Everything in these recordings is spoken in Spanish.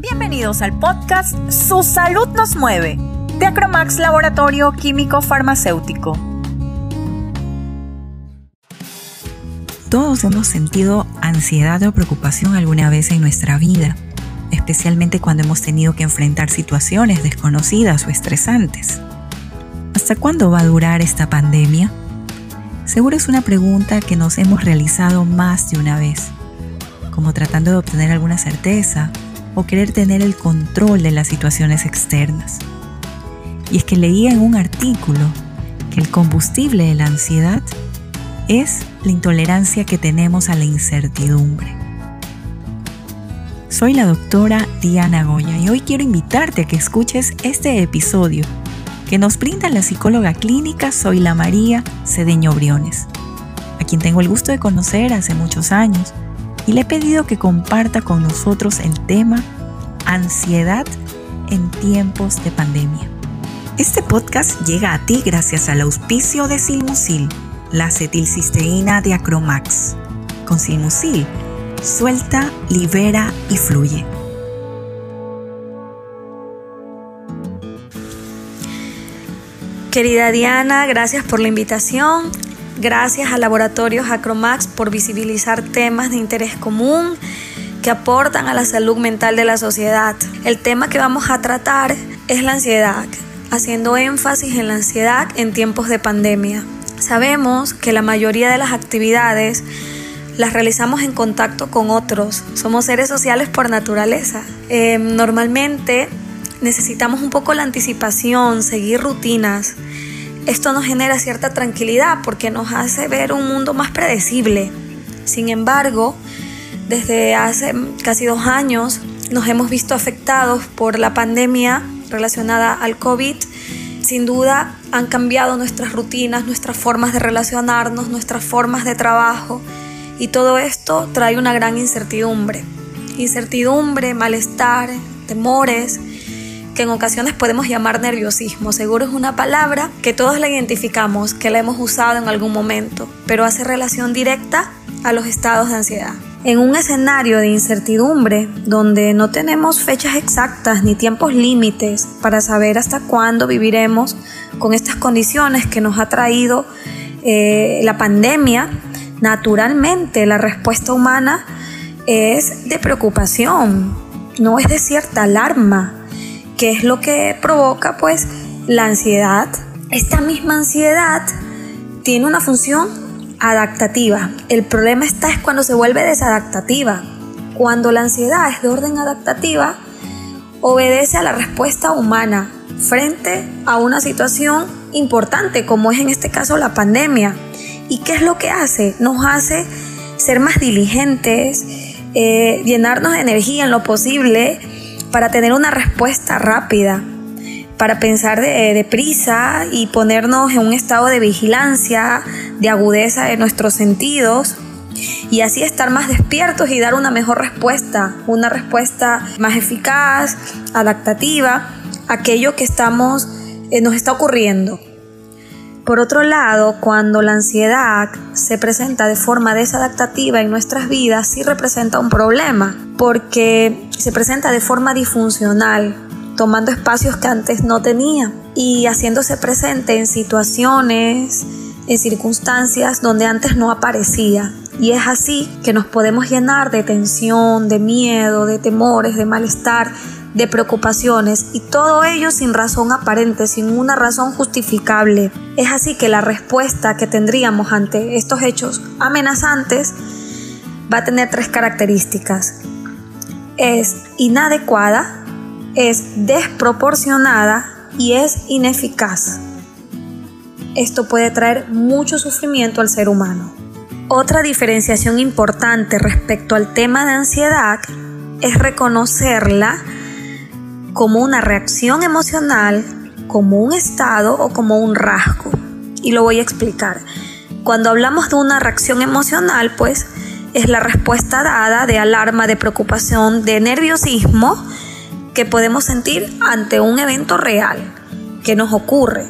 Bienvenidos al podcast Su salud nos mueve, de Acromax Laboratorio Químico Farmacéutico. Todos hemos sentido ansiedad o preocupación alguna vez en nuestra vida, especialmente cuando hemos tenido que enfrentar situaciones desconocidas o estresantes. ¿Hasta cuándo va a durar esta pandemia? Seguro es una pregunta que nos hemos realizado más de una vez, como tratando de obtener alguna certeza o querer tener el control de las situaciones externas. Y es que leía en un artículo que el combustible de la ansiedad es la intolerancia que tenemos a la incertidumbre. Soy la doctora Diana Goya y hoy quiero invitarte a que escuches este episodio que nos brinda la psicóloga clínica Soy la María Cedeño Briones, a quien tengo el gusto de conocer hace muchos años y le he pedido que comparta con nosotros el tema ansiedad en tiempos de pandemia. Este podcast llega a ti gracias al auspicio de Silmusil, la acetilcisteína de Acromax. Con Silmusil, suelta, libera y fluye. Querida Diana, gracias por la invitación. Gracias a Laboratorios Acromax por visibilizar temas de interés común que aportan a la salud mental de la sociedad. El tema que vamos a tratar es la ansiedad, haciendo énfasis en la ansiedad en tiempos de pandemia. Sabemos que la mayoría de las actividades las realizamos en contacto con otros. Somos seres sociales por naturaleza. Eh, normalmente necesitamos un poco la anticipación, seguir rutinas esto nos genera cierta tranquilidad porque nos hace ver un mundo más predecible. Sin embargo, desde hace casi dos años nos hemos visto afectados por la pandemia relacionada al COVID. Sin duda han cambiado nuestras rutinas, nuestras formas de relacionarnos, nuestras formas de trabajo y todo esto trae una gran incertidumbre. Incertidumbre, malestar, temores que en ocasiones podemos llamar nerviosismo. Seguro es una palabra que todos la identificamos, que la hemos usado en algún momento, pero hace relación directa a los estados de ansiedad. En un escenario de incertidumbre, donde no tenemos fechas exactas ni tiempos límites para saber hasta cuándo viviremos con estas condiciones que nos ha traído eh, la pandemia, naturalmente la respuesta humana es de preocupación, no es de cierta alarma, ¿Qué es lo que provoca pues la ansiedad? Esta misma ansiedad tiene una función adaptativa. El problema está es cuando se vuelve desadaptativa. Cuando la ansiedad es de orden adaptativa, obedece a la respuesta humana frente a una situación importante como es en este caso la pandemia. ¿Y qué es lo que hace? Nos hace ser más diligentes, eh, llenarnos de energía en lo posible para tener una respuesta rápida, para pensar deprisa de y ponernos en un estado de vigilancia, de agudeza de nuestros sentidos y así estar más despiertos y dar una mejor respuesta, una respuesta más eficaz, adaptativa, a aquello que estamos, eh, nos está ocurriendo. Por otro lado, cuando la ansiedad se presenta de forma desadaptativa en nuestras vidas, sí representa un problema, porque se presenta de forma disfuncional, tomando espacios que antes no tenía y haciéndose presente en situaciones, en circunstancias donde antes no aparecía. Y es así que nos podemos llenar de tensión, de miedo, de temores, de malestar, de preocupaciones y todo ello sin razón aparente, sin una razón justificable. Es así que la respuesta que tendríamos ante estos hechos amenazantes va a tener tres características. Es inadecuada, es desproporcionada y es ineficaz. Esto puede traer mucho sufrimiento al ser humano. Otra diferenciación importante respecto al tema de ansiedad es reconocerla como una reacción emocional, como un estado o como un rasgo. Y lo voy a explicar. Cuando hablamos de una reacción emocional, pues es la respuesta dada de alarma, de preocupación, de nerviosismo que podemos sentir ante un evento real que nos ocurre.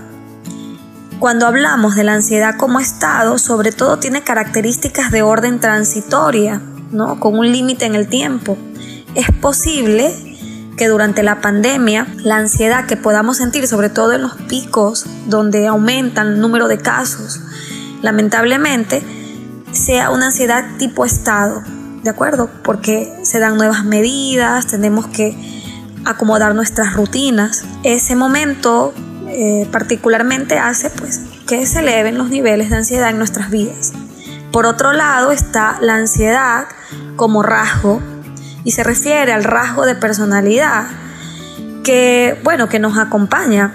Cuando hablamos de la ansiedad como estado, sobre todo tiene características de orden transitoria, ¿no? con un límite en el tiempo. Es posible que durante la pandemia la ansiedad que podamos sentir, sobre todo en los picos donde aumentan el número de casos, lamentablemente, sea una ansiedad tipo estado, ¿de acuerdo? Porque se dan nuevas medidas, tenemos que acomodar nuestras rutinas. Ese momento eh, particularmente hace pues que se eleven los niveles de ansiedad en nuestras vidas. Por otro lado está la ansiedad como rasgo y se refiere al rasgo de personalidad que, bueno, que nos acompaña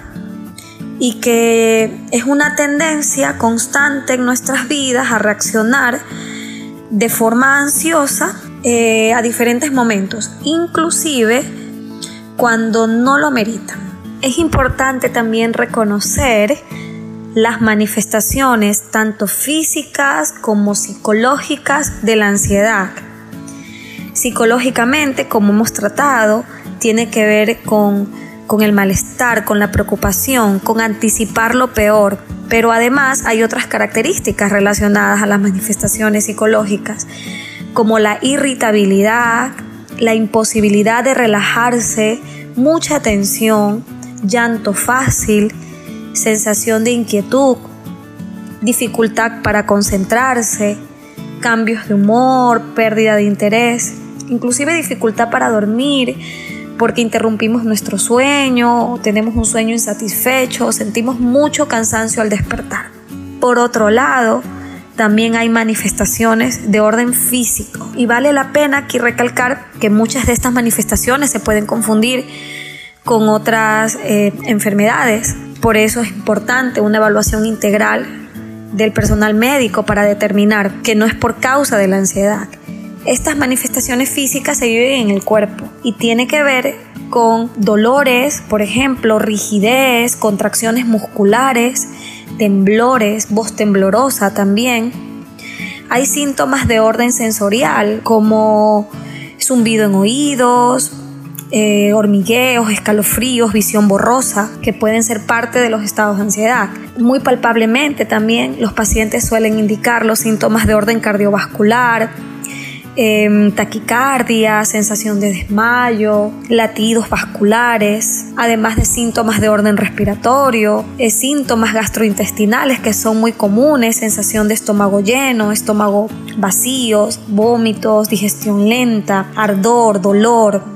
y que es una tendencia constante en nuestras vidas a reaccionar de forma ansiosa eh, a diferentes momentos, inclusive cuando no lo meritan. Es importante también reconocer las manifestaciones tanto físicas como psicológicas de la ansiedad. Psicológicamente, como hemos tratado, tiene que ver con, con el malestar, con la preocupación, con anticipar lo peor, pero además hay otras características relacionadas a las manifestaciones psicológicas, como la irritabilidad, la imposibilidad de relajarse, mucha tensión, llanto fácil, sensación de inquietud, dificultad para concentrarse, cambios de humor, pérdida de interés, inclusive dificultad para dormir porque interrumpimos nuestro sueño, tenemos un sueño insatisfecho, sentimos mucho cansancio al despertar. Por otro lado, también hay manifestaciones de orden físico y vale la pena aquí recalcar que muchas de estas manifestaciones se pueden confundir con otras eh, enfermedades por eso es importante una evaluación integral del personal médico para determinar que no es por causa de la ansiedad. Estas manifestaciones físicas se viven en el cuerpo y tiene que ver con dolores, por ejemplo, rigidez, contracciones musculares, temblores, voz temblorosa también. Hay síntomas de orden sensorial como zumbido en oídos, eh, hormigueos, escalofríos, visión borrosa, que pueden ser parte de los estados de ansiedad. Muy palpablemente también los pacientes suelen indicar los síntomas de orden cardiovascular, em, taquicardia, sensación de desmayo, latidos vasculares, además de síntomas de orden respiratorio, eh, síntomas gastrointestinales que son muy comunes, sensación de estómago lleno, estómago vacíos, vómitos, digestión lenta, ardor, dolor,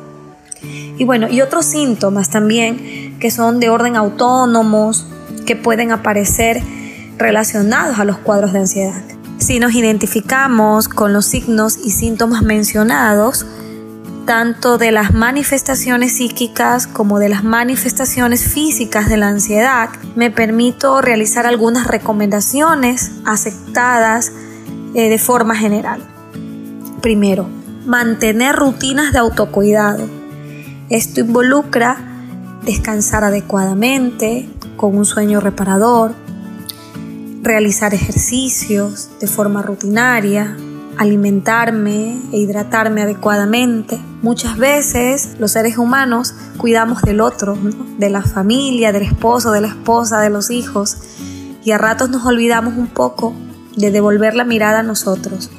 y bueno, y otros síntomas también que son de orden autónomos, que pueden aparecer relacionados a los cuadros de ansiedad. Si nos identificamos con los signos y síntomas mencionados, tanto de las manifestaciones psíquicas como de las manifestaciones físicas de la ansiedad, me permito realizar algunas recomendaciones aceptadas eh, de forma general. Primero, mantener rutinas de autocuidado. Esto involucra descansar adecuadamente, con un sueño reparador, realizar ejercicios de forma rutinaria, alimentarme e hidratarme adecuadamente. Muchas veces los seres humanos cuidamos del otro, de la familia, del esposo, de la esposa, de los hijos, y a ratos nos olvidamos un poco de devolver la mirada a nosotros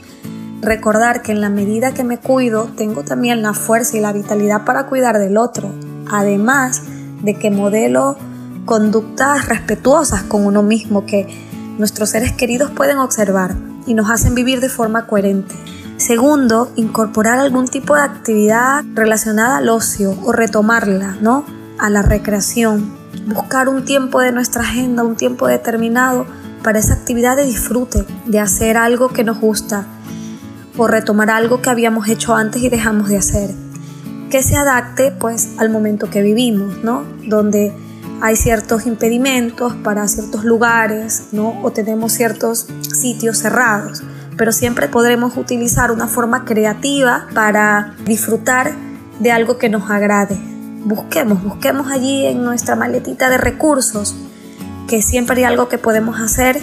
recordar que en la medida que me cuido, tengo también la fuerza y la vitalidad para cuidar del otro, además de que modelo conductas respetuosas con uno mismo que nuestros seres queridos pueden observar y nos hacen vivir de forma coherente. Segundo, incorporar algún tipo de actividad relacionada al ocio o retomarla, ¿no? A la recreación. Buscar un tiempo de nuestra agenda, un tiempo determinado para esa actividad de disfrute, de hacer algo que nos gusta, o retomar algo que habíamos hecho antes y dejamos de hacer. Que se adapte pues al momento que vivimos, ¿no? Donde hay ciertos impedimentos para ciertos lugares, ¿no? O tenemos ciertos sitios cerrados, pero siempre podremos utilizar una forma creativa para disfrutar de algo que nos agrade. Busquemos, busquemos allí en nuestra maletita de recursos que siempre hay algo que podemos hacer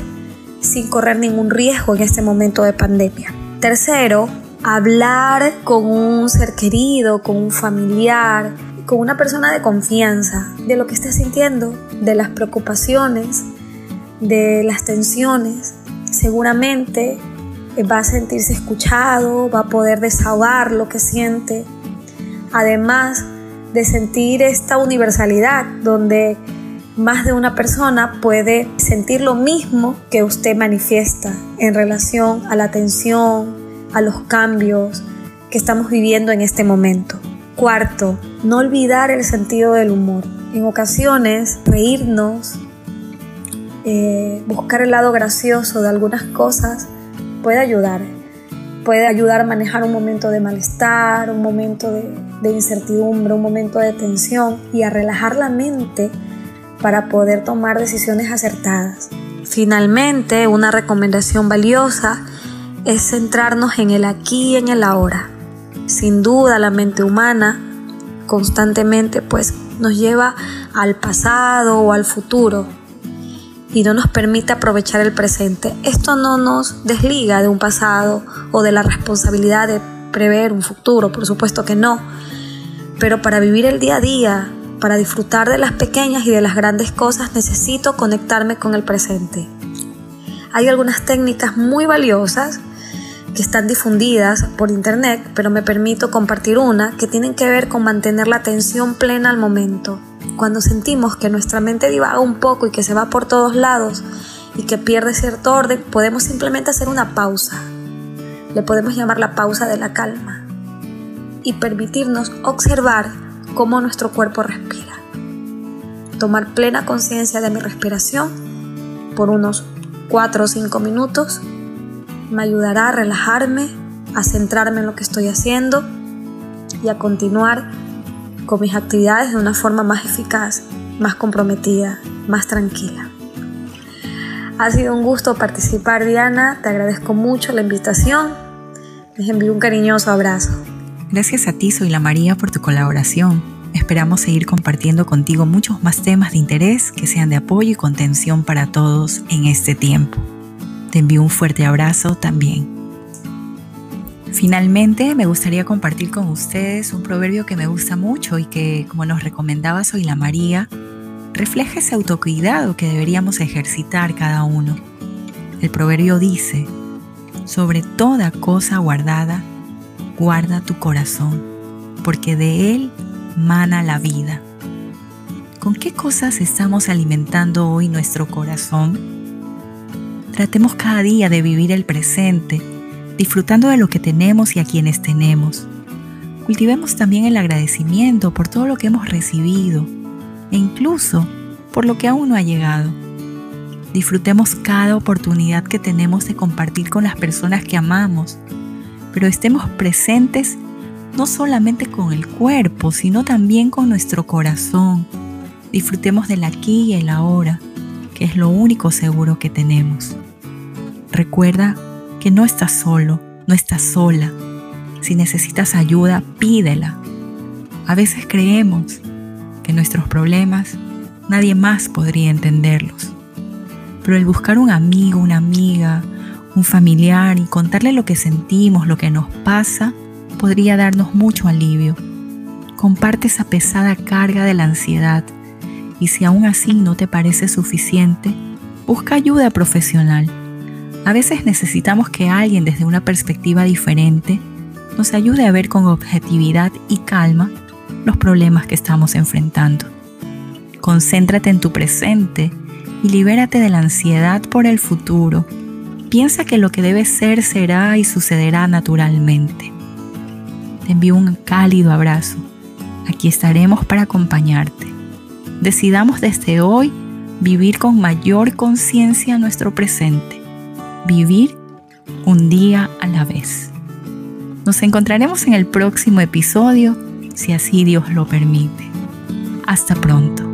sin correr ningún riesgo en este momento de pandemia. Tercero, hablar con un ser querido, con un familiar, con una persona de confianza de lo que está sintiendo, de las preocupaciones, de las tensiones. Seguramente va a sentirse escuchado, va a poder desahogar lo que siente. Además, de sentir esta universalidad donde más de una persona puede sentir lo mismo que usted manifiesta en relación a la tensión, a los cambios que estamos viviendo en este momento. Cuarto, no olvidar el sentido del humor. En ocasiones, reírnos, eh, buscar el lado gracioso de algunas cosas puede ayudar. Puede ayudar a manejar un momento de malestar, un momento de, de incertidumbre, un momento de tensión y a relajar la mente para poder tomar decisiones acertadas. Finalmente, una recomendación valiosa es centrarnos en el aquí y en el ahora. Sin duda, la mente humana constantemente pues nos lleva al pasado o al futuro y no nos permite aprovechar el presente. Esto no nos desliga de un pasado o de la responsabilidad de prever un futuro, por supuesto que no. Pero para vivir el día a día, para disfrutar de las pequeñas y de las grandes cosas necesito conectarme con el presente. Hay algunas técnicas muy valiosas que están difundidas por internet, pero me permito compartir una que tienen que ver con mantener la atención plena al momento. Cuando sentimos que nuestra mente divaga un poco y que se va por todos lados y que pierde cierto orden, podemos simplemente hacer una pausa. Le podemos llamar la pausa de la calma y permitirnos observar cómo nuestro cuerpo respira. Tomar plena conciencia de mi respiración por unos 4 o 5 minutos me ayudará a relajarme, a centrarme en lo que estoy haciendo y a continuar con mis actividades de una forma más eficaz, más comprometida, más tranquila. Ha sido un gusto participar, Diana. Te agradezco mucho la invitación. Les envío un cariñoso abrazo. Gracias a ti, Soy la María, por tu colaboración. Esperamos seguir compartiendo contigo muchos más temas de interés que sean de apoyo y contención para todos en este tiempo. Te envío un fuerte abrazo también. Finalmente, me gustaría compartir con ustedes un proverbio que me gusta mucho y que, como nos recomendaba Soy la María, refleja ese autocuidado que deberíamos ejercitar cada uno. El proverbio dice, sobre toda cosa guardada, guarda tu corazón, porque de él mana la vida. ¿Con qué cosas estamos alimentando hoy nuestro corazón? Tratemos cada día de vivir el presente, disfrutando de lo que tenemos y a quienes tenemos. Cultivemos también el agradecimiento por todo lo que hemos recibido e incluso por lo que aún no ha llegado. Disfrutemos cada oportunidad que tenemos de compartir con las personas que amamos pero estemos presentes no solamente con el cuerpo, sino también con nuestro corazón. Disfrutemos del aquí y el ahora, que es lo único seguro que tenemos. Recuerda que no estás solo, no estás sola. Si necesitas ayuda, pídela. A veces creemos que nuestros problemas nadie más podría entenderlos. Pero el buscar un amigo, una amiga, un familiar y contarle lo que sentimos, lo que nos pasa, podría darnos mucho alivio. Comparte esa pesada carga de la ansiedad y si aún así no te parece suficiente, busca ayuda profesional. A veces necesitamos que alguien desde una perspectiva diferente nos ayude a ver con objetividad y calma los problemas que estamos enfrentando. Concéntrate en tu presente y libérate de la ansiedad por el futuro Piensa que lo que debe ser será y sucederá naturalmente. Te envío un cálido abrazo. Aquí estaremos para acompañarte. Decidamos desde hoy vivir con mayor conciencia nuestro presente. Vivir un día a la vez. Nos encontraremos en el próximo episodio, si así Dios lo permite. Hasta pronto.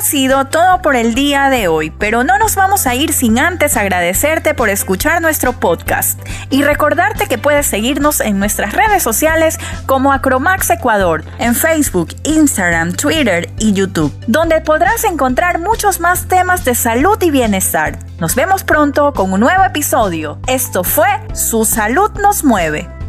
Ha sido todo por el día de hoy, pero no nos vamos a ir sin antes agradecerte por escuchar nuestro podcast y recordarte que puedes seguirnos en nuestras redes sociales como Acromax Ecuador, en Facebook, Instagram, Twitter y YouTube, donde podrás encontrar muchos más temas de salud y bienestar. Nos vemos pronto con un nuevo episodio. Esto fue Su salud nos mueve.